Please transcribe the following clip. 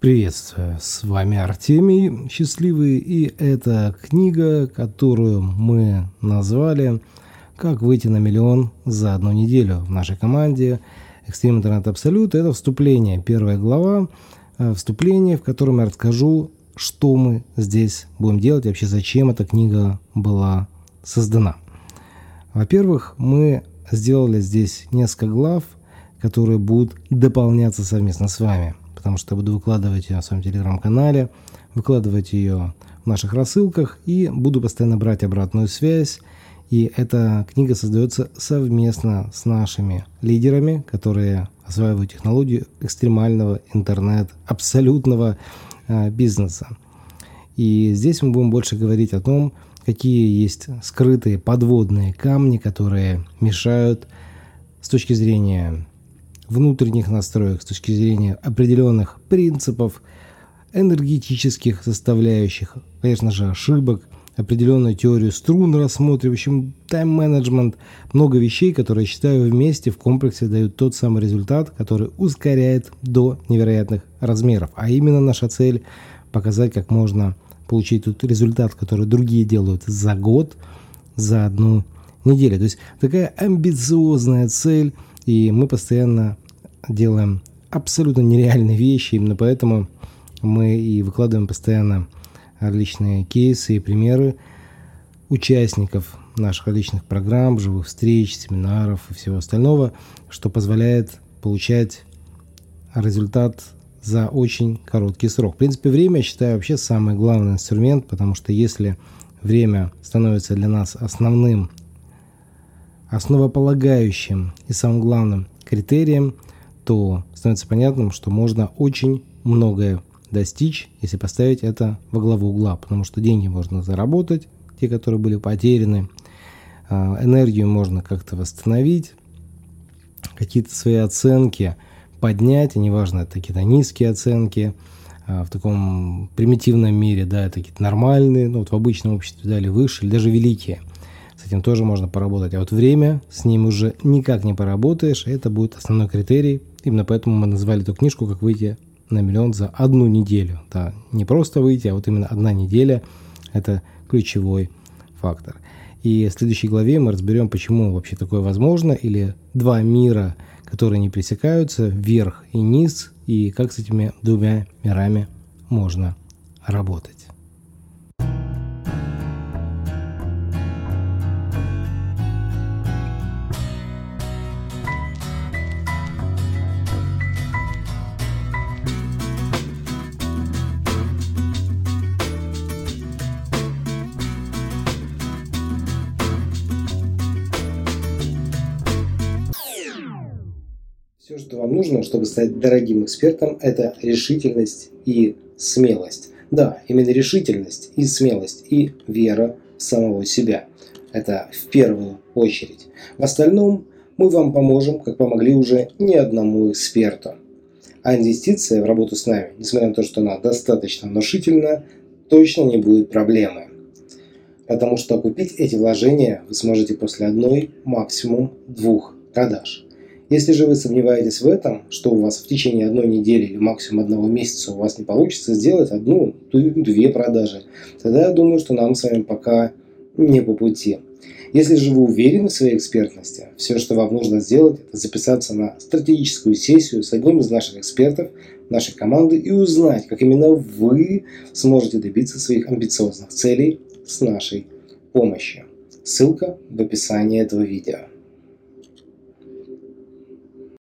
Приветствую, с вами Артемий Счастливый, и это книга, которую мы назвали «Как выйти на миллион за одну неделю» в нашей команде Extreme Интернет Absolute. Это вступление, первая глава, э, вступление, в котором я расскажу, что мы здесь будем делать, вообще зачем эта книга была создана. Во-первых, мы сделали здесь несколько глав, которые будут дополняться совместно с вами – потому что я буду выкладывать ее на своем телеграм-канале, выкладывать ее в наших рассылках и буду постоянно брать обратную связь. И эта книга создается совместно с нашими лидерами, которые осваивают технологию экстремального интернет, абсолютного э, бизнеса. И здесь мы будем больше говорить о том, какие есть скрытые подводные камни, которые мешают с точки зрения внутренних настроек, с точки зрения определенных принципов, энергетических составляющих, конечно же, ошибок, определенную теорию струн общем, тайм-менеджмент, много вещей, которые, считаю, вместе в комплексе дают тот самый результат, который ускоряет до невероятных размеров. А именно наша цель – показать, как можно получить тот результат, который другие делают за год, за одну неделю. То есть такая амбициозная цель – и мы постоянно делаем абсолютно нереальные вещи, именно поэтому мы и выкладываем постоянно различные кейсы и примеры участников наших различных программ, живых встреч, семинаров и всего остального, что позволяет получать результат за очень короткий срок. В принципе, время, я считаю, вообще самый главный инструмент, потому что если время становится для нас основным основополагающим и самым главным критерием, то становится понятным, что можно очень многое достичь, если поставить это во главу угла, потому что деньги можно заработать, те, которые были потеряны, а, энергию можно как-то восстановить, какие-то свои оценки поднять, и неважно, это какие-то низкие оценки, а, в таком примитивном мире, да, это какие-то нормальные, ну вот в обычном обществе, да, или выше, или даже великие – с этим тоже можно поработать. А вот время, с ним уже никак не поработаешь, это будет основной критерий. Именно поэтому мы назвали эту книжку «Как выйти на миллион за одну неделю». Да, не просто выйти, а вот именно одна неделя – это ключевой фактор. И в следующей главе мы разберем, почему вообще такое возможно, или два мира, которые не пересекаются, вверх и низ, и как с этими двумя мирами можно работать. Все, что вам нужно, чтобы стать дорогим экспертом, это решительность и смелость. Да, именно решительность и смелость и вера в самого себя. Это в первую очередь. В остальном мы вам поможем, как помогли уже ни одному эксперту. А инвестиция в работу с нами, несмотря на то, что она достаточно внушительна, точно не будет проблемы. Потому что купить эти вложения вы сможете после одной, максимум двух продаж. Если же вы сомневаетесь в этом, что у вас в течение одной недели или максимум одного месяца у вас не получится сделать одну, две продажи, тогда я думаю, что нам с вами пока не по пути. Если же вы уверены в своей экспертности, все, что вам нужно сделать, это записаться на стратегическую сессию с одним из наших экспертов, нашей команды и узнать, как именно вы сможете добиться своих амбициозных целей с нашей помощью. Ссылка в описании этого видео.